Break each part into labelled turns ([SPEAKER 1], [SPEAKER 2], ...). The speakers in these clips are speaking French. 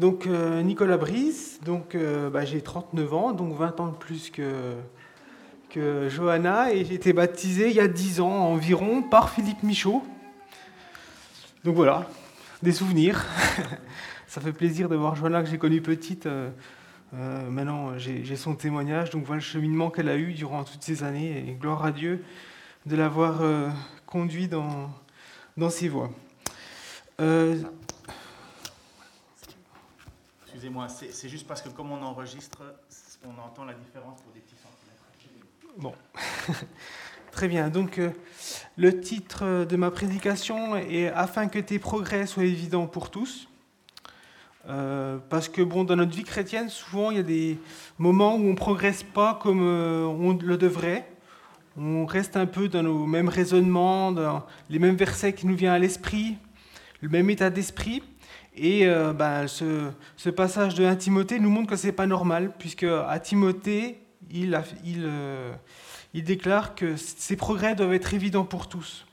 [SPEAKER 1] Donc euh, Nicolas Brice, euh, bah, j'ai 39 ans, donc 20 ans de plus que, que Johanna, et j'ai été baptisé il y a 10 ans environ par Philippe Michaud. Donc voilà, des souvenirs. Ça fait plaisir de voir Johanna que j'ai connue petite. Euh, maintenant, j'ai son témoignage, donc voilà le cheminement qu'elle a eu durant toutes ces années, et gloire à Dieu de l'avoir conduit dans, dans ses voies.
[SPEAKER 2] Excusez-moi, c'est juste parce que comme on enregistre, on entend la différence pour des petits centimètres.
[SPEAKER 1] Bon, très bien. Donc, euh, le titre de ma prédication est Afin que tes progrès soient évidents pour tous. Euh, parce que bon, dans notre vie chrétienne, souvent il y a des moments où on ne progresse pas comme euh, on le devrait. On reste un peu dans nos mêmes raisonnements, dans les mêmes versets qui nous viennent à l'esprit, le même état d'esprit. Et ben, ce, passage de 1 Timothée nous montre que ce n'est pas normal, puisque à Timothée, il, euh, il, déclare que ces progrès doivent être évidents pour tous.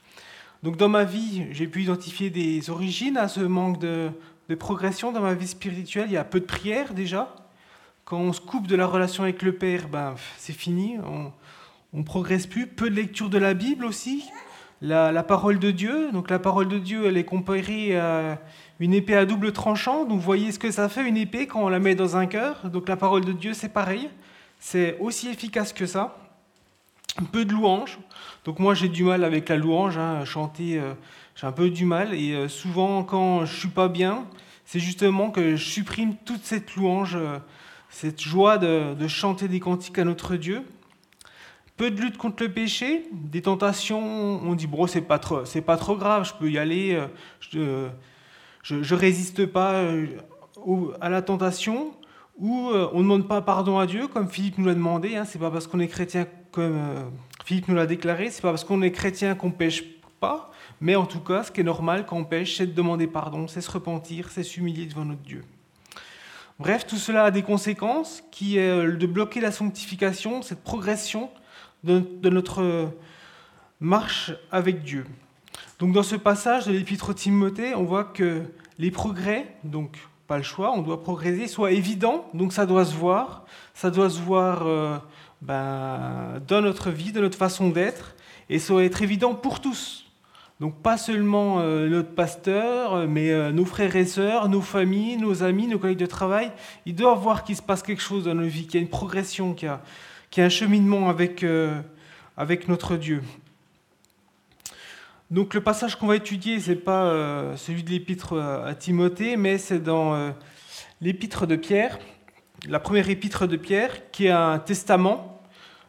[SPEAKER 1] Donc dans ma vie, j'ai pu identifier des origines à ce manque de, progression dans ma vie spirituelle. Il y a peu de prières déjà. Quand on se coupe de la relation avec le Père, ben, c'est fini, on ne progresse plus. Peu de lecture de la Bible aussi. La, parole de Dieu, donc la parole de Dieu, elle est comparée à une épée à double tranchant. Donc vous voyez ce que ça fait une épée quand on la met dans un cœur. Donc la parole de Dieu, c'est pareil. C'est aussi efficace que ça. Un peu de louange. Donc moi j'ai du mal avec la louange, hein. chanter, euh, j'ai un peu du mal. Et euh, souvent quand je suis pas bien, c'est justement que je supprime toute cette louange, euh, cette joie de, chanter des cantiques à notre Dieu. Peu de lutte contre le péché, des tentations, on dit bon c'est pas trop, pas trop grave, je peux y aller. Je ne résiste pas euh, à la tentation, ou euh, on ne demande pas pardon à Dieu, comme Philippe nous l'a demandé. Hein, c'est pas parce qu'on est chrétien, comme euh, Philippe nous l'a déclaré, c'est pas parce qu'on est chrétien qu'on pêche pas. Mais en tout cas, ce qui est normal quand on pêche, c'est de demander pardon, c'est se repentir, c'est s'humilier devant notre Dieu. Bref, tout cela a des conséquences qui est de bloquer la sanctification, cette progression de notre marche avec Dieu. Donc dans ce passage de l'épître Timothée, on voit que les progrès, donc pas le choix, on doit progresser, soient évidents, donc ça doit se voir, ça doit se voir euh, ben, dans notre vie, dans notre façon d'être, et ça doit être évident pour tous. Donc pas seulement euh, notre pasteur, mais euh, nos frères et sœurs, nos familles, nos amis, nos collègues de travail, ils doivent voir qu'il se passe quelque chose dans nos vies, qu'il y a une progression, qu'il y a, un cheminement avec notre Dieu. Donc le passage qu'on va étudier, ce n'est pas euh, celui de l'épître à Timothée, mais c'est dans euh, l'épître de Pierre, la première épître de Pierre, qui est un testament.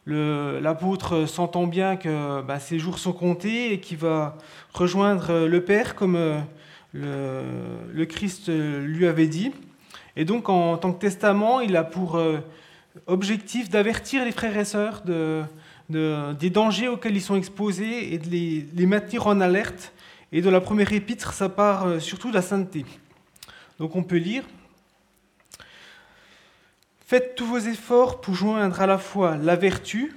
[SPEAKER 1] L'apôtre s'entend bien que bah, ses jours sont comptés et qu'il va rejoindre le Père comme euh, le, le, Christ lui avait dit. Et donc en tant que testament, il a pour objectif d'avertir les frères et sœurs de des dangers auxquels ils sont exposés et de les, maintenir en alerte. Et dans la première épître, ça part euh, surtout de la sainteté. Donc on peut lire Faites tous vos efforts pour joindre à la fois la vertu,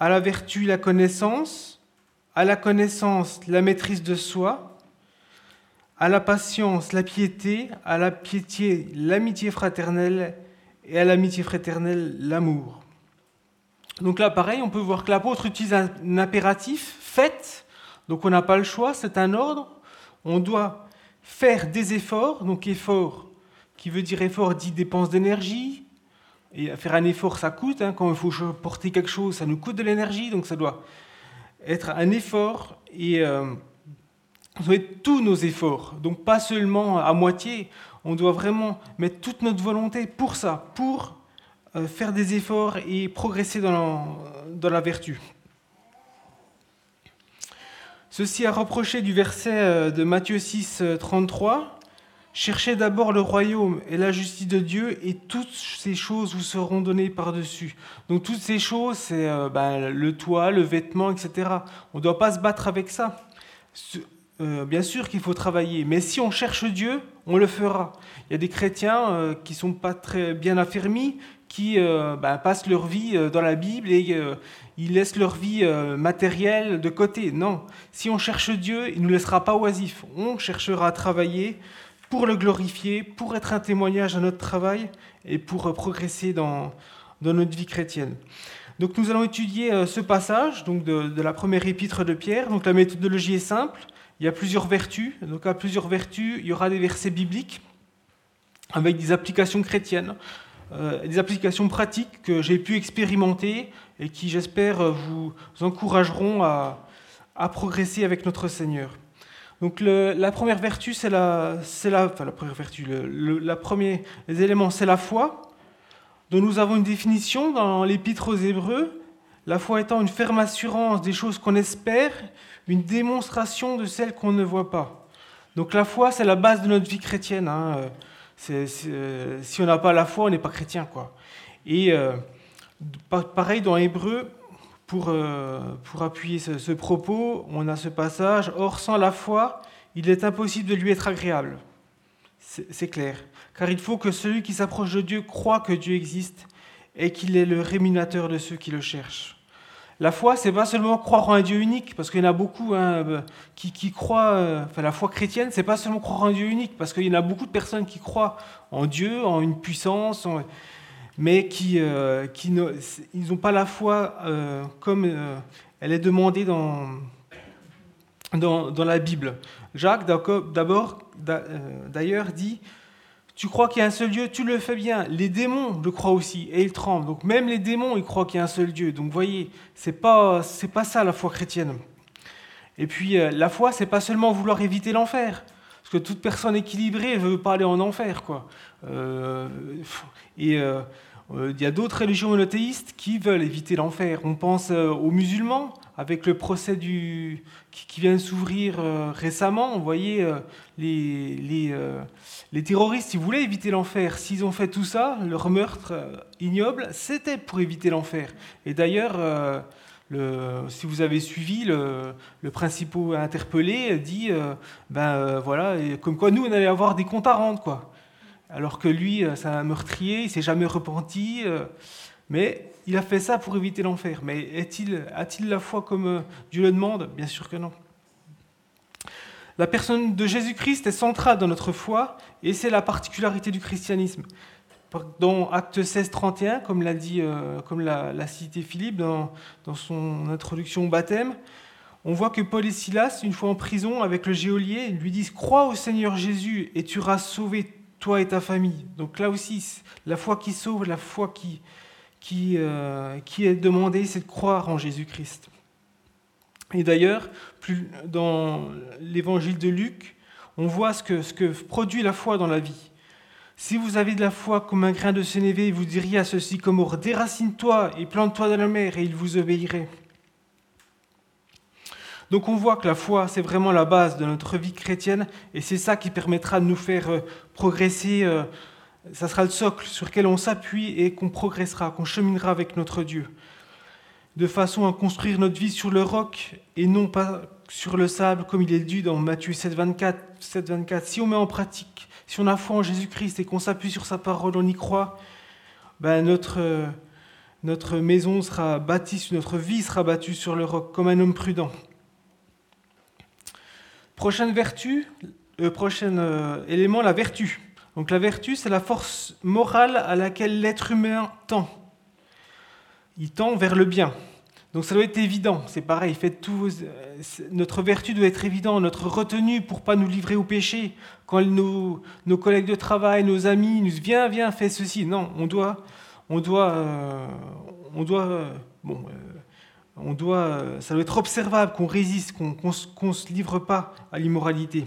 [SPEAKER 1] à la vertu la connaissance, à la connaissance la maîtrise de soi, à la patience la piété, à la piété l'amitié fraternelle et à l'amitié fraternelle l'amour. Donc là, pareil, on peut voir que l'apôtre utilise un impératif, faites, donc on n'a pas le choix, c'est un ordre, on doit faire des efforts, donc effort qui veut dire effort dit dépense d'énergie, et faire un effort ça coûte, hein. quand il faut porter quelque chose ça nous coûte de l'énergie, donc ça doit être un effort, et euh, ça doit être tous nos efforts, donc pas seulement à moitié, on doit vraiment mettre toute notre volonté pour ça, pour faire des efforts et progresser dans la, dans la vertu. Ceci a reproché du verset euh, de Matthieu 6, 33, Cherchez d'abord le royaume et la justice de Dieu, et toutes ces choses vous seront données par-dessus. Donc toutes ces choses, c'est euh, ben, le toit, le vêtement, etc. On ne doit pas se battre avec ça. Euh, bien sûr qu'il faut travailler, mais si on cherche Dieu, on le fera. Il y a des chrétiens euh, qui sont pas très bien affermis, qui ben, passent leur vie dans la Bible et ils laissent leur vie matérielle de côté. Non, si on cherche Dieu, il ne nous laissera pas oisifs. On cherchera à travailler pour le glorifier, pour être un témoignage à notre travail et pour euh, progresser dans, dans notre vie chrétienne. Donc nous allons étudier euh, ce passage donc de, la première épître de Pierre. Donc la méthodologie est simple. Il y a plusieurs vertus. Donc à plusieurs vertus, il y aura des versets bibliques avec des applications chrétiennes, euh, des applications pratiques que j'ai pu expérimenter et qui, j'espère, vous encourageront à, progresser avec notre Seigneur. Donc la première vertu, c'est la, la, enfin la première vertu, le, la premier, les c'est la foi, dont nous avons une définition dans l'Épître aux Hébreux. La foi étant une ferme assurance des choses qu'on espère, une démonstration de celles qu'on ne voit pas. Donc la foi, c'est la base de notre vie chrétienne. Hein. C'est, si on n'a pas la foi, on n'est pas chrétien, quoi. Et euh, pareil dans Hébreux, pour, euh, pour appuyer ce, propos, on a ce passage Or, sans la foi, il est impossible de lui être agréable. C'est clair. Car il faut que celui qui s'approche de Dieu croit que Dieu existe et qu'il est le rémunérateur de ceux qui le cherchent. La foi, c'est pas seulement croire en un Dieu unique, parce qu'il y en a beaucoup hein, euh, qui, croient. Euh, enfin, la foi chrétienne, c'est pas seulement croire en un Dieu unique, parce qu'il y en a beaucoup de personnes qui croient en Dieu, en une puissance, mais qui, euh, qui ils n'ont pas la foi comme elle est demandée dans, dans, dans, la Bible. Jacques, d'abord, d'ailleurs, dit Tu crois qu'il y a un seul Dieu Tu le fais bien. Les démons le croient aussi et ils tremblent. Donc, même les démons, ils croient qu'il y a un seul Dieu. Donc, voyez, ce n'est pas, pas ça la foi chrétienne. Et puis, la foi, c'est pas seulement vouloir éviter l'enfer. Parce que toute personne équilibrée veut pas aller en enfer. Quoi. et euh, il y a d'autres religions monothéistes qui veulent éviter l'enfer. On pense euh, aux musulmans, avec le procès du, qui, vient de s'ouvrir euh, récemment. Vous voyez, les, terroristes, ils voulaient éviter l'enfer. S'ils ont fait tout ça, leur meurtre ignoble, c'était pour éviter l'enfer. Et d'ailleurs, si vous avez suivi, le, le principal interpellé dit, ben voilà, comme quoi nous, on allait avoir des comptes à rendre, quoi alors que lui, euh, c'est un meurtrier, il s'est jamais repenti, euh, mais il a fait ça pour éviter l'enfer. Mais est-il, a-t-il la foi comme euh, Dieu le demande? Bien sûr que non. La personne de Jésus-Christ est centrale dans notre foi, et c'est la particularité du christianisme. Dans Acte 16, 31, comme l'a dit, comme l'a, cité Philippe dans, dans, son introduction au baptême, on voit que Paul et Silas, une fois en prison avec le geôlier, lui disent Crois au Seigneur Jésus et tu auras sauvé toi et ta famille. Donc là aussi, la foi qui sauve, la foi qui, qui, euh, qui est demandée, c'est de croire en Jésus-Christ. Et d'ailleurs, dans l'évangile de Luc, on voit ce que, produit la foi dans la vie. Si vous avez de la foi comme un grain de sénévé, vous diriez à ceci comme déracine-toi et plante-toi dans la mer, et il vous obéirait. Donc on voit que la foi, c'est vraiment la base de notre vie chrétienne et c'est ça qui permettra de nous faire euh, progresser. Euh, ça sera le socle sur lequel on s'appuie et qu'on progressera, qu'on cheminera avec notre Dieu. De façon à construire notre vie sur le roc et non pas sur le sable, comme il est dit dans Matthieu 7, 24. 7, 24. Si on met en pratique, si on a foi en Jésus-Christ et qu'on s'appuie sur sa parole, on y croit, ben notre, euh, maison sera bâtie, notre vie sera bâtie sur le roc, comme un homme prudent. Prochaine vertu, euh, prochain euh, élément, la vertu. Donc la vertu, c'est la force morale à laquelle l'être humain tend. Il tend vers le bien. Donc ça doit être évident, c'est pareil, euh, notre vertu doit être évidente, notre retenue pour pas nous livrer au péché. Quand nos, collègues de travail, nos amis nous disent viens, viens, fais ceci. Non, on doit, on doit, on doit, bon, on doit, ça doit être observable, qu'on résiste, qu'on ne se livre pas à l'immoralité.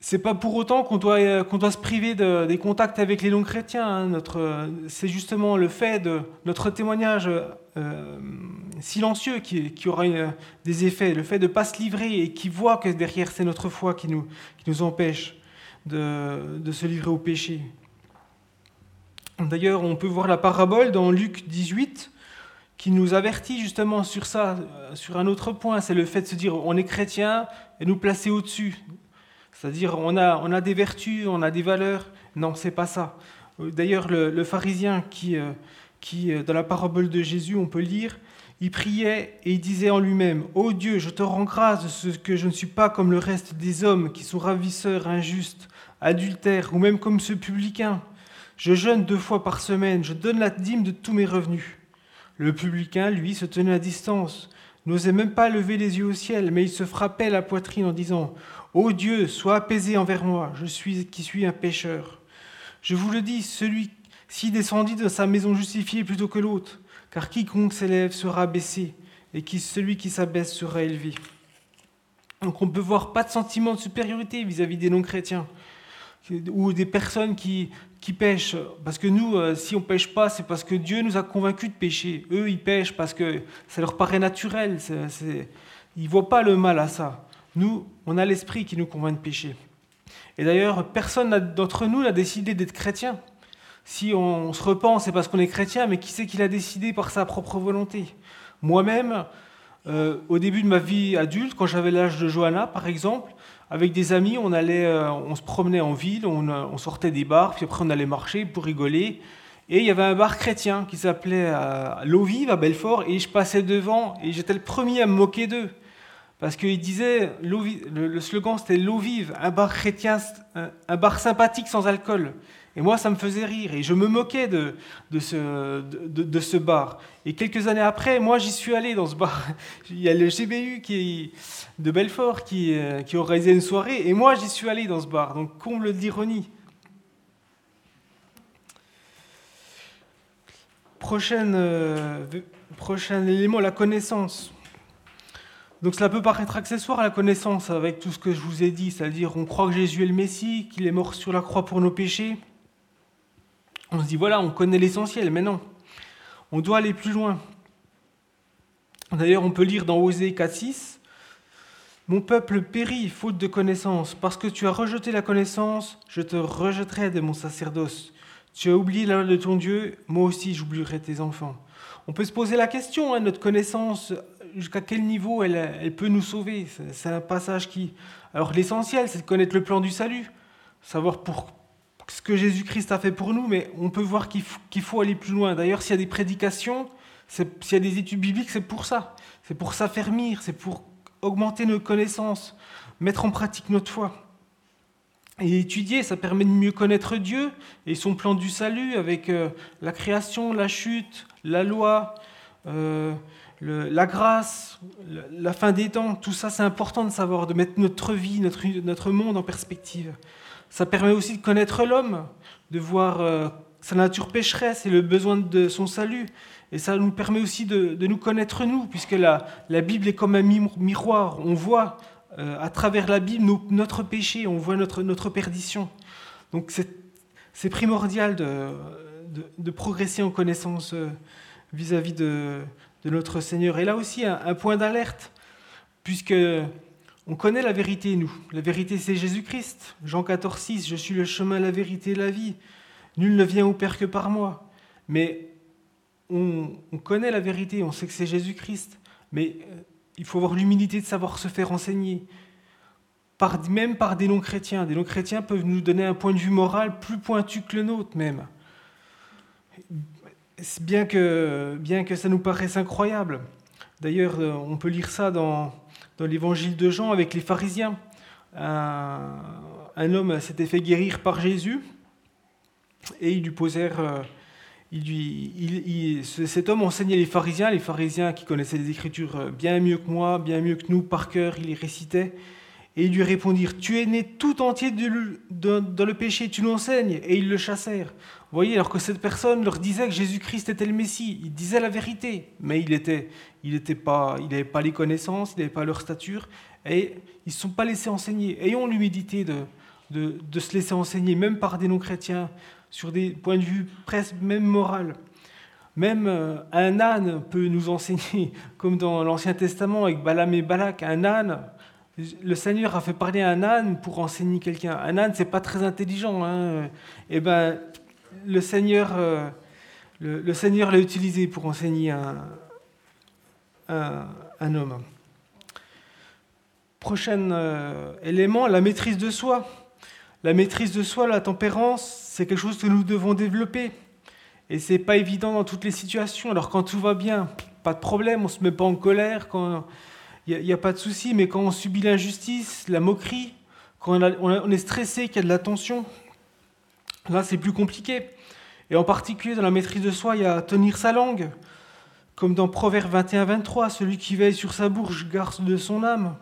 [SPEAKER 1] C'est pas pour autant qu'on doit, qu'on doit se priver des contacts avec les non-chrétiens. Hein. c'est justement le fait de notre témoignage euh, silencieux qui, aura des effets, le fait de ne pas se livrer et qui voit que derrière c'est notre foi qui nous, qui nous empêche de, de se livrer au péché. D'ailleurs, on peut voir la parabole dans Luc 18 qui nous avertit justement sur ça, sur un autre point, c'est le fait de se dire on est chrétien et nous placer au-dessus. C'est-à-dire on a, on a des vertus, on a des valeurs. Non, c'est pas ça. D'ailleurs, le, pharisien qui, euh, qui, euh, dans la parabole de Jésus, on peut lire, il priait et il disait en lui-même, Ô Dieu, je te rends grâce de ce que je ne suis pas comme le reste des hommes qui sont ravisseurs, injustes, adultères, ou même comme ce publicain. Je jeûne deux fois par semaine, je donne la dîme de tous mes revenus. Le publicain, lui, se tenait à distance, n'osait même pas lever les yeux au ciel, mais il se frappait la poitrine en disant Ô Dieu, sois apaisé envers moi, je suis qui suis un pécheur. Je vous le dis, celui-ci descendit de sa maison justifié plutôt que l'autre, car quiconque s'élève sera baissé, et qui, celui qui s'abaisse sera élevé. Donc on peut voir pas de sentiment de supériorité vis-à-vis des non-chrétiens ou des personnes qui, qui pêchent. Parce que nous, euh, si on pêche pas, c'est parce que Dieu nous a convaincus de pécher. Eux, ils pêchent parce que ça leur paraît naturel. Ils ne voient pas le mal à ça. Nous, on a l'esprit qui nous convainc de pécher. Et d'ailleurs, personne d'entre nous n'a décidé d'être chrétien. Si on, se repent, c'est parce qu'on est chrétien, mais qui c'est qui l'a décidé par sa propre volonté? Moi-même, euh, au début de ma vie adulte, quand j'avais l'âge de Johanna, par exemple, avec des amis, on, allait, euh, on se promenait en ville, euh, on, sortait des bars, puis après on allait marcher pour rigoler. Et il y avait un bar chrétien qui s'appelait L'Eau Vive à Belfort, et je passais devant, et j'étais le premier à me moquer d'eux. Parce qu'ils disaient, le, slogan c'était L'eau vive, un bar chrétien, un bar sympathique sans alcool. Et moi, ça me faisait rire. Et je me moquais de, de, ce, de, bar. Et quelques années après, moi, j'y suis allé dans ce bar. Il y a le GBU de Belfort qui, euh, qui organisé une soirée. Et moi, j'y suis allé dans ce bar. Donc, comble d'ironie. Prochaine, euh, prochain élément, la connaissance. Donc cela peut paraître accessoire à la connaissance avec tout ce que je vous ai dit, c'est-à-dire on croit que Jésus est le Messie, qu'il est mort sur la croix pour nos péchés, on se dit, voilà, on connaît l'essentiel, mais non, on doit aller plus loin. D'ailleurs, on peut lire dans Osée 4.6, Mon peuple périt faute de connaissance, parce que tu as rejeté la connaissance, je te rejetterai de mon sacerdoce. Tu as oublié la de ton Dieu, moi aussi j'oublierai tes enfants. On peut se poser la question, hein, notre connaissance, jusqu'à quel niveau elle, elle peut nous sauver? C'est un passage qui... Alors l'essentiel, c'est de connaître le plan du salut, savoir pour, ce que Jésus-Christ a fait pour nous, mais on peut voir qu'il faut, aller plus loin. D'ailleurs, s'il y a des prédications, s'il y a des études bibliques, c'est pour ça. C'est pour s'affermir, c'est pour augmenter nos connaissances, mettre en pratique notre foi. Et étudier, ça permet de mieux connaître Dieu et son plan du salut avec euh, la création, la chute, la loi, euh, la grâce, la fin des temps. Tout ça, c'est important de savoir, de mettre notre vie, notre, notre monde en perspective. Ça permet aussi de connaître l'homme, de voir euh, sa nature pécheresse et le besoin de son salut. Et ça nous permet aussi de, nous connaître nous, puisque la, Bible est comme un miroir. On voit euh, à travers la Bible notre péché, on voit notre, notre perdition. Donc c'est primordial de, progresser en connaissance euh, vis-à-vis de, notre Seigneur. Et là aussi, un point d'alerte, puisque on connaît la vérité, nous. La vérité, c'est Jésus-Christ. Jean 14, 6, Je suis le chemin, la vérité la vie. Nul ne vient au Père que par moi. Mais on, connaît la vérité, on sait que c'est Jésus-Christ. Mais euh, il faut avoir l'humilité de savoir se faire enseigner. Même par des non-chrétiens. Des non-chrétiens peuvent nous donner un point de vue moral plus pointu que le nôtre même. Bien que, bien que ça nous paraisse incroyable. D'ailleurs, euh, on peut lire ça dans, dans l'évangile de Jean avec les pharisiens. Un, homme s'était fait guérir par Jésus et ils lui posèrent. Euh, il cet homme enseignait les pharisiens, les pharisiens qui connaissaient les Écritures bien mieux que moi, bien mieux que nous, par cœur, il les récitait. Et ils lui répondirent Tu es né tout entier dans le péché, tu nous enseignes. Et ils le chassèrent. Vous voyez, alors que cette personne leur disait que Jésus-Christ était le Messie, il disait la vérité, mais il était, il n'avait pas, pas les connaissances, il n'avait pas leur stature, et ils ne se sont pas laissés enseigner. Ayons l'humilité de, se laisser enseigner, même par des non-chrétiens, sur des points de vue presque même moral. Même euh, un âne peut nous enseigner, comme dans l'Ancien Testament avec Balaam et Balak, un âne. Le Seigneur a fait parler un âne pour enseigner quelqu'un. Un âne, c'est pas très intelligent. Hein. Et eh ben, le Seigneur, euh, le, Seigneur l'a utilisé pour enseigner un, homme. Prochain euh, élément, la maîtrise de soi. La maîtrise de soi, la tempérance, c'est quelque chose que nous devons développer. Et c'est pas évident dans toutes les situations. Alors quand tout va bien, pas de problème, on se met pas en colère, il n'y a, pas de souci. Mais quand on subit l'injustice, la moquerie, quand on, est stressé, qu'il y a de la tension, là c'est plus compliqué. Et en particulier dans la maîtrise de soi, il y a tenir sa langue, comme dans Proverbe 21-23, celui qui veille sur sa bouche garde de son âme.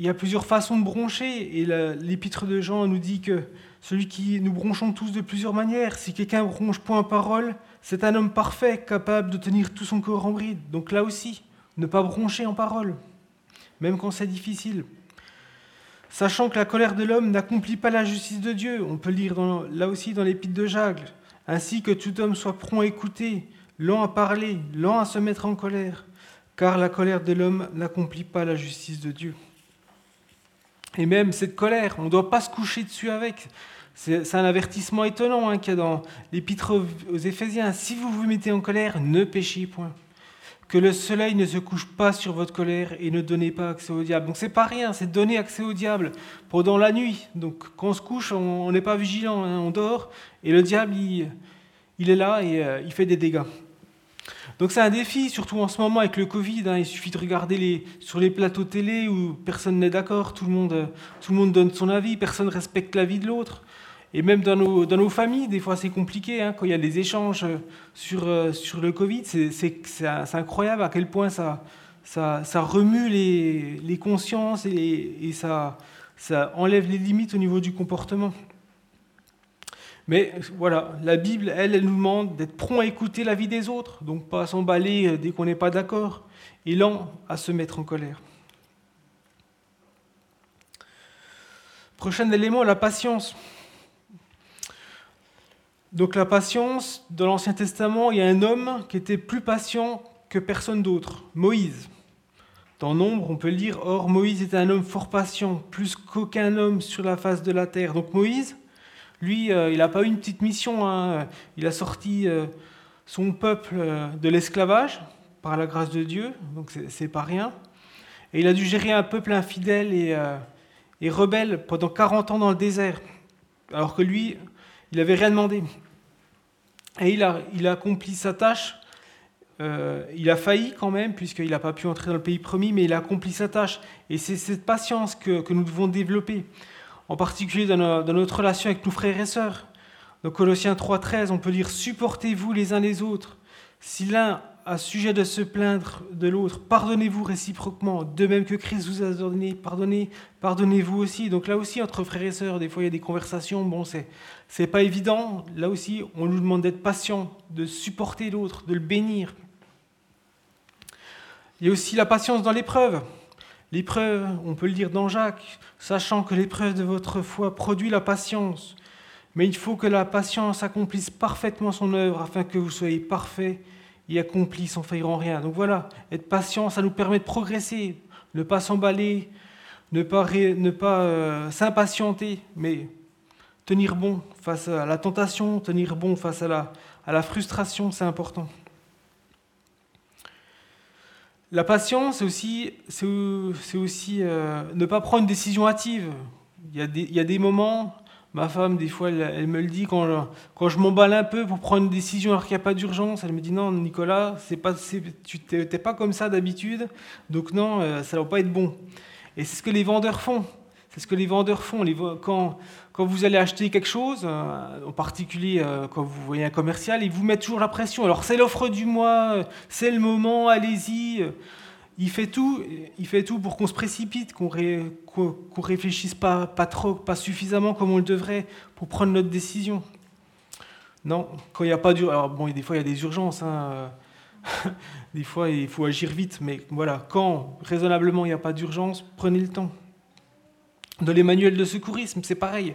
[SPEAKER 1] Il y a plusieurs façons de broncher, et l'épître de Jean nous dit que celui qui nous bronchons tous de plusieurs manières. Si quelqu'un bronche point parole, c'est un homme parfait, capable de tenir tout son corps en bride. Donc là aussi, ne pas broncher en parole, même quand c'est difficile. Sachant que la colère de l'homme n'accomplit pas la justice de Dieu, on peut lire là aussi dans l'épître de Jacques, ainsi que tout homme soit prompt à écouter, lent à parler, lent à se mettre en colère, car la colère de l'homme n'accomplit pas la justice de Dieu. Et même cette colère, on ne doit pas se coucher dessus avec. C'est un avertissement étonnant hein, qu'il y a dans l'épître aux Éphésiens. Si vous vous mettez en colère, ne péchez point. Que le soleil ne se couche pas sur votre colère et ne donnez pas accès au diable. Donc c'est pas rien, c'est donner accès au diable pendant la nuit. Donc quand on se couche, on n'est pas vigilant, hein, on dort et le diable il, est là et euh, il fait des dégâts. Donc c'est un défi, surtout en ce moment avec le Covid. Hein. il suffit de regarder sur les plateaux télé où personne n'est d'accord, tout, le monde, tout le monde donne son avis, personne ne respecte l'avis de l'autre. Et même dans nos, dans nos familles, des fois c'est compliqué, hein, quand il y a des échanges sur, euh, sur le Covid, c'est incroyable à quel point ça, ça, ça remue les, les consciences et, et ça, ça enlève les limites au niveau du comportement. Mais voilà, la Bible, elle, elle nous demande d'être prompt à écouter la vie des autres, donc pas à s'emballer euh, dès qu'on n'est pas d'accord, et lent à se mettre en colère. Prochain élément, la patience. Donc la patience, dans l'Ancien Testament, il y a un homme qui était plus patient que personne d'autre, Moïse. Dans Nombre, on peut lire Or, Moïse était un homme fort patient, plus qu'aucun homme sur la face de la terre. Donc Moïse, lui, euh, il n'a pas eu une petite mission. Hein. Il a sorti euh, son peuple euh, de l'esclavage par la grâce de Dieu, donc c'est pas rien. Et il a dû gérer un peuple infidèle et, et rebelle pendant 40 ans dans le désert, alors que lui, il n'avait rien demandé. Et il a, accompli sa tâche. il a failli quand même, puisqu'il n'a pas pu entrer dans le pays promis, mais il a accompli sa tâche. Et c'est cette patience que, nous devons développer en particulier dans, notre relation avec nos frères et sœurs. Dans Colossiens 3.13, on peut lire Supportez-vous les uns les autres. Si l'un a sujet de se plaindre de l'autre, pardonnez-vous réciproquement, de même que Christ vous a ordonné, pardonnez, pardonnez-vous aussi. Donc là aussi, entre frères et sœurs, des fois il y a des conversations, bon, c'est, c'est pas évident. Là aussi, on nous demande d'être patient, de supporter l'autre, de le bénir. Il y a aussi la patience dans l'épreuve. L'épreuve, on peut le dire dans Jacques, sachant que l'épreuve de votre foi produit la patience. Mais il faut que la patience accomplisse parfaitement son œuvre afin que vous soyez parfaits et accomplis sans faillir en rien. Donc voilà, être patient, ça nous permet de progresser, ne pas s'emballer, ne pas, ne pas euh, s'impatienter, mais tenir bon face à la tentation, tenir bon face à la, à la frustration, c'est important. La patience, c'est aussi, c'est aussi euh, ne pas prendre une décision hâtive. Il y, a des, il y a des moments, ma femme, des fois, elle, me le dit, quand je, m'emballe un peu pour prendre une décision alors qu'il n'y a pas d'urgence, elle me dit non, Nicolas, c'est pas, tu n'es pas comme ça d'habitude, donc non, euh, ça ne va pas être bon. Et c'est ce que les vendeurs font. C'est ce que les vendeurs font. Quand, vous allez acheter quelque chose, euh, en particulier euh, quand vous voyez un commercial, ils vous mettent toujours la pression. Alors c'est l'offre du mois, c'est le moment, allez-y. Il fait tout, il fait tout pour qu'on se précipite, qu'on ré, réfléchisse pas, trop, pas suffisamment comme on le devrait pour prendre notre décision. Non, quand il n'y a pas d'urgence. Bon, des fois il y a des urgences. Hein, des fois il faut agir vite, mais voilà, quand raisonnablement il n'y a pas d'urgence, prenez le temps. Dans les manuels de secourisme, c'est pareil.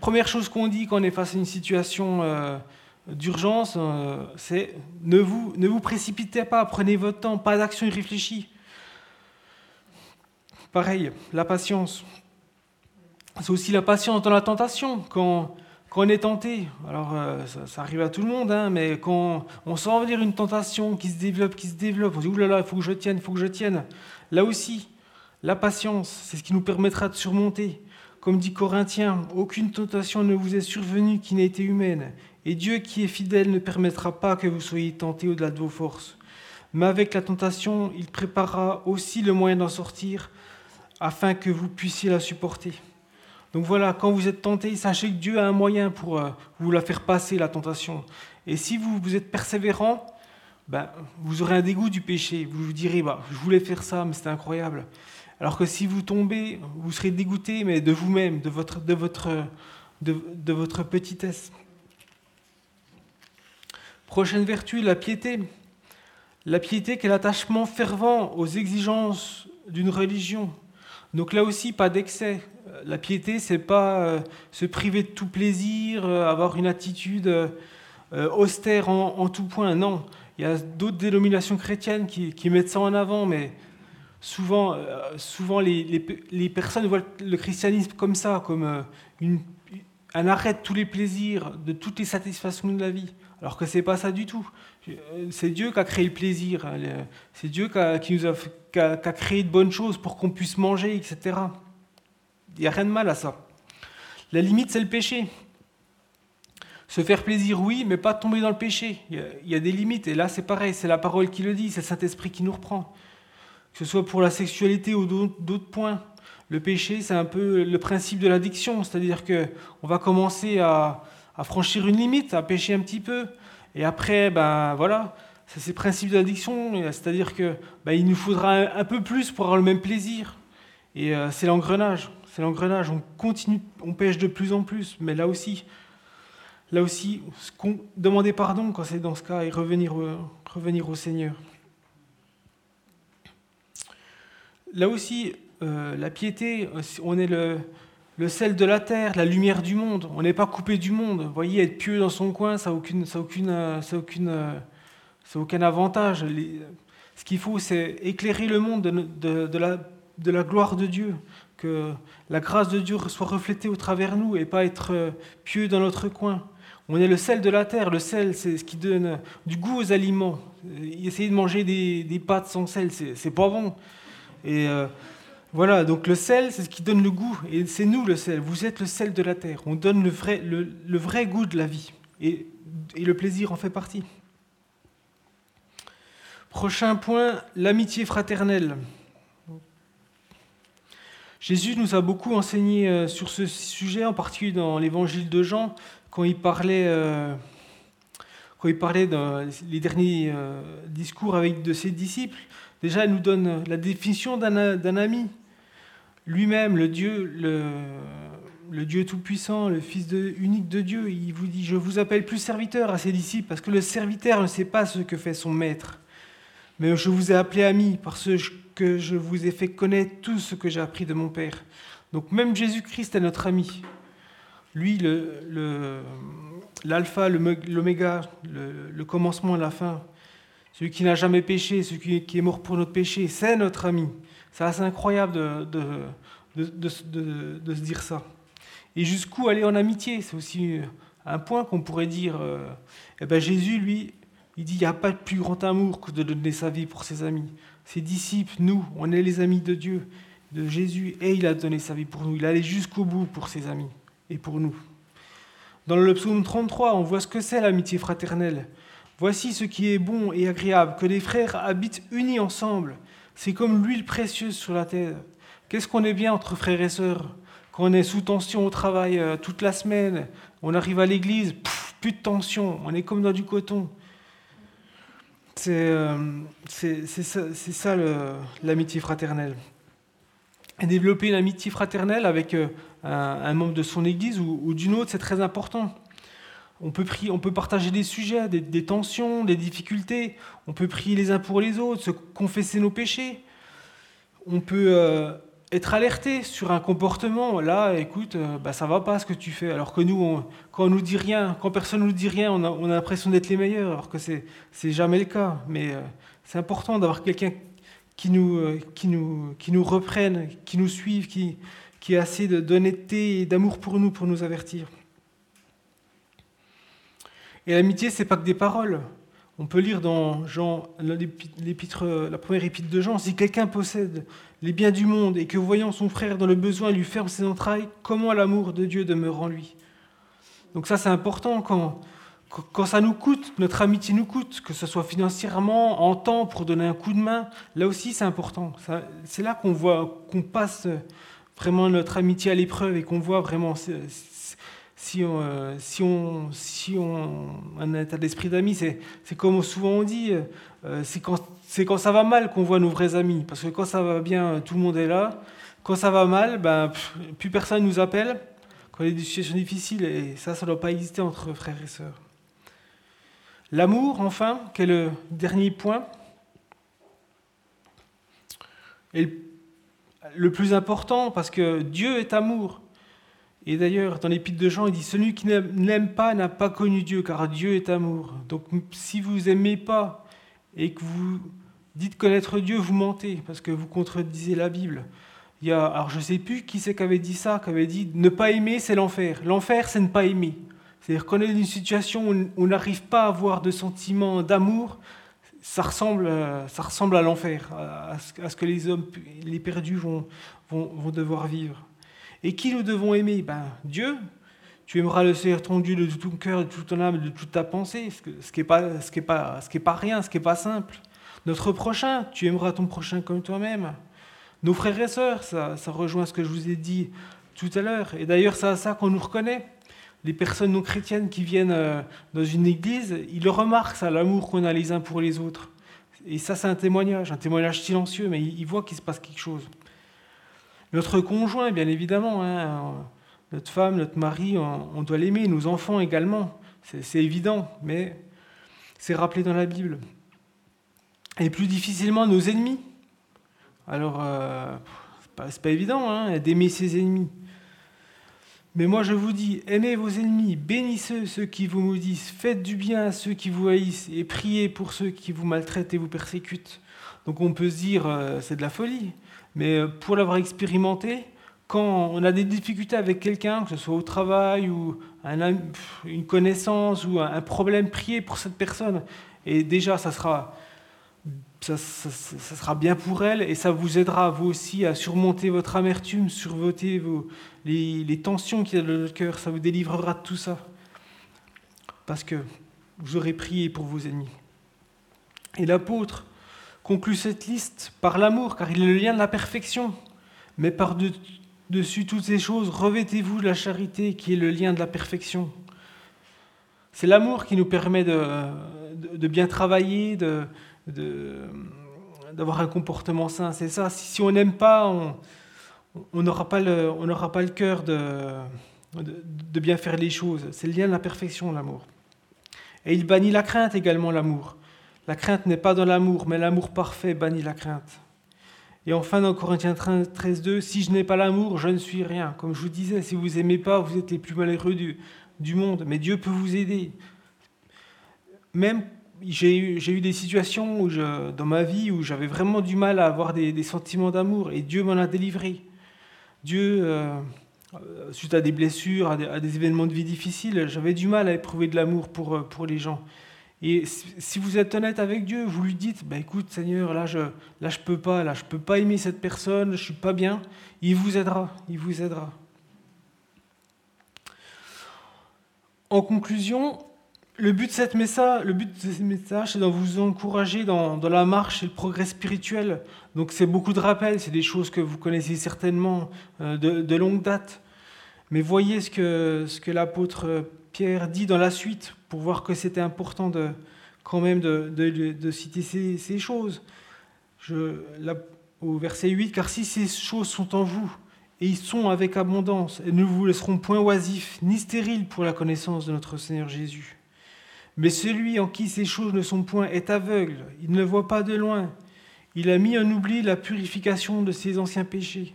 [SPEAKER 1] Première chose qu'on dit quand on est face à une situation euh, d'urgence, euh, c'est ne vous, précipitez pas, prenez votre temps, pas d'action irréfléchie. Pareil, la patience. C'est aussi la patience dans la tentation. Quand, quand on est tenté, alors euh, ça, arrive à tout le monde, hein, mais quand on sent venir une tentation qui se développe, qui se développe, on se dit oulala, il faut que je tienne, il faut que je tienne. Là aussi, la patience, c'est ce qui nous permettra de surmonter. Comme dit Corinthiens, aucune tentation ne vous est survenue qui n'ait été humaine, et Dieu qui est fidèle ne permettra pas que vous soyez tentés au-delà de vos forces. Mais avec la tentation, il préparera aussi le moyen d'en sortir, afin que vous puissiez la supporter. Donc voilà, quand vous êtes tenté, sachez que Dieu a un moyen pour euh, vous la faire passer, la tentation. Et si vous, êtes persévérant, ben, vous aurez un dégoût du péché. Vous vous direz, bah, je voulais faire ça, mais c'était incroyable. Alors que si vous tombez, vous serez dégoûté, mais de vous-même, de votre, de, votre, de, votre petitesse. Prochaine vertu, la piété. La piété qui est l'attachement fervent aux exigences d'une religion. Donc là aussi, pas d'excès. La piété, c'est pas euh, se priver de tout plaisir, euh, avoir une attitude euh, austère en, tout point. Non, il y a d'autres dénominations chrétiennes qui, qui mettent ça en avant, mais souvent, euh, souvent les, les, personnes voient le christianisme comme ça, comme euh, un arrêt de tous les plaisirs, de toutes les satisfactions de la vie. Alors que c'est pas ça du tout. Euh, c'est Dieu qui a créé le plaisir. Hein, c'est Dieu qui, a, nous a, qui a, créé de bonnes choses pour qu'on puisse manger, etc. Il n'y a rien de mal à ça. La limite, c'est le péché. Se faire plaisir, oui, mais pas tomber dans le péché. Il y a, il y a des limites. Et là, c'est pareil. C'est la parole qui le dit. C'est le Saint-Esprit qui nous reprend que ce soit pour la sexualité ou d'autres points. Le péché, c'est un peu le principe de l'addiction, c'est-à-dire que on va commencer à, franchir une limite, à pécher un petit peu, et après, ben voilà, c'est le principe de l'addiction, c'est-à-dire que ben, il nous faudra un, peu plus pour avoir le même plaisir. Et euh, c'est l'engrenage, c'est l'engrenage. On pêche de plus en plus, mais là aussi, là aussi, demander pardon quand c'est dans ce cas et revenir au Seigneur. Là aussi, euh, la piété, on est le, sel de la terre, la lumière du monde. On n'est pas coupé du monde. Vous voyez, être pieux dans son coin, ça n'a aucune, ça aucune, aucune, ça aucun avantage. ce qu'il faut, c'est éclairer le monde de, la, de la gloire de Dieu, que la grâce de Dieu soit reflétée au travers nous et pas être euh, pieux dans notre coin. On est le sel de la terre. Le sel, c'est ce qui donne du goût aux aliments. Essayer de manger des, des pâtes sans sel, c'est pas bon. Et euh, voilà, donc le sel, c'est ce qui donne le goût. Et c'est nous le sel. Vous êtes le sel de la terre. On donne le vrai, goût de la vie. Et, et le plaisir en fait partie. Prochain point, l'amitié fraternelle. Jésus nous a beaucoup enseigné euh, sur ce sujet, en particulier dans l'évangile de Jean, quand il parlait, euh, quand il parlait dans les derniers discours avec de ses disciples. Déjà, elle nous donne la définition d'un ami. Lui-même, le Dieu, le, Dieu Tout-Puissant, le Fils unique de Dieu, il vous dit, je vous appelle plus serviteur à ses disciples, parce que le serviteur ne sait pas ce que fait son maître. Mais je vous ai appelé ami, parce que je vous ai fait connaître tout ce que j'ai appris de mon Père. Donc même Jésus-Christ est notre ami. Lui, l'alpha, l'oméga, le commencement et la fin. Celui qui n'a jamais péché, celui qui est mort pour notre péché, c'est notre ami. C'est assez incroyable de, de, se dire ça. Et jusqu'où aller en amitié C'est aussi un point qu'on pourrait dire. Euh, eh ben Jésus, lui, il dit il n'y a pas de plus grand amour que de donner sa vie pour ses amis. Ses disciples, nous, on est les amis de Dieu, de Jésus, et il a donné sa vie pour nous. Il allait jusqu'au bout pour ses amis et pour nous. Dans le psaume 33, on voit ce que c'est l'amitié fraternelle. Voici ce qui est bon et agréable, que les frères habitent unis ensemble. C'est comme l'huile précieuse sur la terre. Qu'est-ce qu'on est bien entre frères et sœurs? Quand on est sous tension au travail euh, toute la semaine, on arrive à l'église, plus de tension, on est comme dans du coton. C'est euh, ça, l'amitié fraternelle. Et développer une amitié fraternelle avec euh, un, membre de son église ou d'une autre, c'est très important. On peut, partager des sujets, des, tensions, des difficultés. On peut prier les uns pour les autres, se confesser nos péchés. On peut euh, être alerté sur un comportement. Là, écoute, euh, bah, ça va pas ce que tu fais. Alors que nous, quand on nous dit rien, quand personne nous dit rien, on a, l'impression d'être les meilleurs, alors que c'est c'est jamais le cas. Mais euh, c'est important d'avoir quelqu'un qui nous, euh, qui nous reprenne, qui nous suive, qui, qui a assez d'honnêteté et d'amour pour nous, pour nous avertir. Et l'amitié, c'est pas que des paroles. On peut lire dans Jean, la première épître de Jean, si quelqu'un possède les biens du monde et que voyant son frère dans le besoin lui ferme ses entrailles, comment l'amour de Dieu demeure en lui? Donc ça c'est important quand, quand ça nous coûte, notre amitié nous coûte, que ce soit financièrement, en temps, pour donner un coup de main, là aussi c'est important. C'est là qu'on voit, qu'on passe vraiment notre amitié à l'épreuve et qu'on voit vraiment si on, euh, si on, si on un état d'esprit d'amis, c'est, comme souvent on dit, euh, c'est, quand, c'est quand ça va mal qu'on voit nos vrais amis. Parce que quand ça va bien, tout le monde est là. Quand ça va mal, ben, plus personne nous appelle. Quand il y a des situations difficiles, et ça, ça ne doit pas exister entre frères et sœurs. L'amour, enfin, qui est le dernier point, est le plus important parce que Dieu est amour. Et d'ailleurs, dans l'épître de Jean, il dit Celui qui n'aime pas n'a pas connu Dieu, car Dieu est amour. Donc, si vous aimez pas et que vous dites connaître Dieu, vous mentez, parce que vous contredisez la Bible. Il y a, alors, je ne sais plus qui c'est qui avait dit ça, qui avait dit Ne pas aimer, c'est l'enfer. L'enfer, c'est ne pas aimer. C'est-à-dire qu'on est dans une situation où on n'arrive pas à avoir de sentiment d'amour, ça ressemble, ça ressemble à l'enfer, à, ce que les hommes, les perdus vont, vont, vont devoir vivre. Et qui nous devons aimer? Ben, Dieu. Tu aimeras le Seigneur ton Dieu de tout ton cœur, de toute ton âme, de toute ta pensée, ce qui n'est pas, pas, pas rien, ce qui n'est pas simple. Notre prochain, tu aimeras ton prochain comme toi-même. Nos frères et sœurs, ça, ça, rejoint ce que je vous ai dit tout à l'heure. Et d'ailleurs, c'est à ça qu'on nous reconnaît. Les personnes non chrétiennes qui viennent euh, dans une église, ils remarquent, ça, l'amour qu'on a les uns pour les autres. Et ça, c'est un témoignage, un témoignage silencieux, mais ils voient qu'il se passe quelque chose. Notre conjoint, bien évidemment, hein, notre femme, notre mari, on, doit l'aimer, nos enfants également. C'est évident, mais c'est rappelé dans la Bible. Et plus difficilement nos ennemis. Alors, euh, c'est pas, évident hein, d'aimer ses ennemis. Mais moi je vous dis, aimez vos ennemis, bénissez ceux qui vous maudissent, faites du bien à ceux qui vous haïssent et priez pour ceux qui vous maltraitent et vous persécutent. Donc on peut se dire, euh, c'est de la folie. Mais euh, pour l'avoir expérimenté, quand on a des difficultés avec quelqu'un, que ce soit au travail ou une connaissance ou un problème, priez pour cette personne. Et déjà, ça sera, ça, sera bien pour elle et ça vous aidera, vous aussi, à surmonter votre amertume, surmonter vos, les, les tensions qu'il y a dans le cœur. Ça vous délivrera de tout ça. Parce que vous aurez prié pour vos ennemis. Et l'apôtre, conclut cette liste par l'amour, car il est le lien de la perfection. Mais par-dessus toutes ces choses, revêtez-vous de la charité, qui est le lien de la perfection. C'est l'amour qui nous permet de, bien travailler, de, d'avoir un comportement sain. C'est ça. Si, on n'aime pas, on n'aura pas le, pas le cœur de, de, bien faire les choses. C'est le lien de la perfection, l'amour. Et il bannit la crainte également, l'amour. La crainte n'est pas dans l'amour, mais l'amour parfait bannit la crainte. Et enfin, dans Corinthiens 13, 2, si je n'ai pas l'amour, je ne suis rien. Comme je vous disais, si vous n'aimez pas, vous êtes les plus malheureux du, du monde. Mais Dieu peut vous aider. Même, j'ai eu, eu, des situations où dans ma vie où j'avais vraiment du mal à avoir des, sentiments d'amour, et Dieu m'en a délivré. Dieu, euh, suite à des blessures, à des, à des, événements de vie difficiles, j'avais du mal à éprouver de l'amour pour, pour les gens. Et si vous êtes honnête avec Dieu, vous lui dites, bah, écoute Seigneur, là je je peux pas, là je peux pas aimer cette personne, je suis pas bien. Il vous aidera, il vous aidera. En conclusion, le but de, cette message, le but de ce message, c'est de vous encourager dans, la marche et le progrès spirituel. Donc c'est beaucoup de rappels, c'est des choses que vous connaissez certainement euh, de, longue date. Mais voyez ce que l'apôtre Pierre dit dans la suite pour voir que c'était important de, quand même de, citer ces, choses. Au verset 8, car si ces choses sont en vous, et ils sont avec abondance, et ne vous laisseront point oisifs ni stériles pour la connaissance de notre Seigneur Jésus. Mais celui en qui ces choses ne sont point est aveugle, il ne voit pas de loin, il a mis en oubli la purification de ses anciens péchés.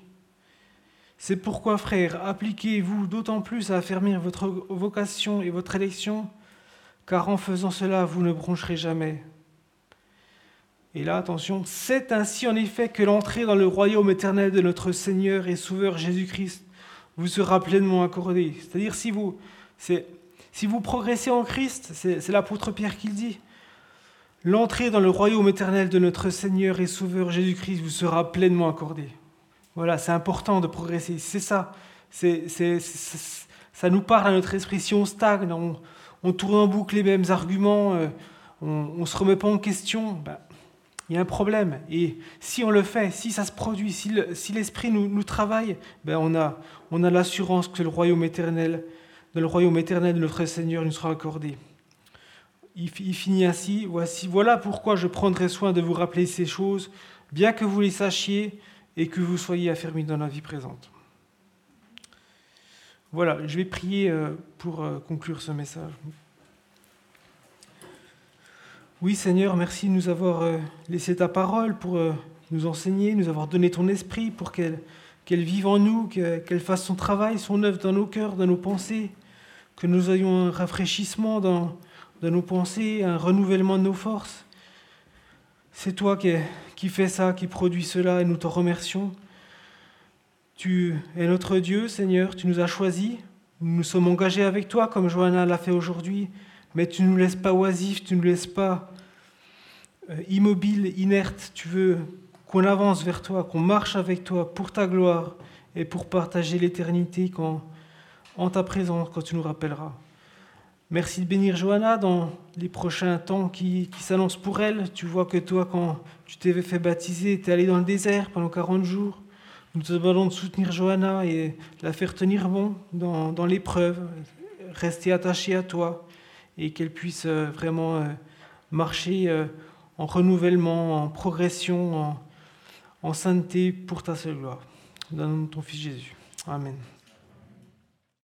[SPEAKER 1] C'est pourquoi, frères, appliquez-vous d'autant plus à affermir votre vocation et votre élection, car en faisant cela, vous ne broncherez jamais. Et là, attention, c'est ainsi en effet que l'entrée dans le royaume éternel de notre Seigneur et Sauveur Jésus-Christ vous sera pleinement accordée. C'est-à-dire, si vous, si vous progressez en Christ, c'est l'apôtre Pierre qui le dit, l'entrée dans le royaume éternel de notre Seigneur et Sauveur Jésus-Christ vous sera pleinement accordée. Voilà, c'est important de progresser. C'est ça. C'est, ça nous parle à notre esprit. Si on stagne, on, tourne en boucle les mêmes arguments, euh, on ne se remet pas en question, ben, il y a un problème. Et si on le fait, si ça se produit, si l'esprit nous, travaille, ben on a, on l'assurance que le royaume éternel, le royaume éternel de notre Seigneur nous sera accordé. Il, finit ainsi, voilà pourquoi je prendrai soin de vous rappeler ces choses, bien que vous les sachiez, et que vous soyez affermis dans la vie présente. Voilà, je vais prier euh, pour euh, conclure ce message. Oui Seigneur, merci de nous avoir euh, laissé ta parole pour nous enseigner, nous avoir donné ton esprit pour qu'elle vive en nous, qu'elle fasse son travail, son œuvre dans nos cœurs, dans nos pensées, que nous ayons un rafraîchissement dans, nos pensées, un renouvellement de nos forces. C'est toi qui, qui fais ça, qui produit cela, et nous te remercions. Tu es notre Dieu, Seigneur, tu nous as choisis, nous nous sommes engagés avec toi, comme Johanna l'a fait aujourd'hui, mais tu ne nous laisses pas oisifs, tu ne nous laisses pas euh, immobiles, inertes. Tu veux qu'on avance vers toi, qu'on marche avec toi pour ta gloire et pour partager l'éternité en ta présence, quand tu nous rappelleras. Merci de bénir Johanna dans les prochains temps qui, s'annoncent pour elle. Tu vois que toi, quand tu t'es fait baptiser, tu es allé dans le désert pendant 40 jours. Nous demandons de soutenir Johanna et la faire tenir bon dans, l'épreuve, rester attachée à toi et qu'elle puisse euh, vraiment euh, marcher euh, en renouvellement, en progression, en, en sainteté pour ta seule gloire. Dans ton Fils Jésus. Amen.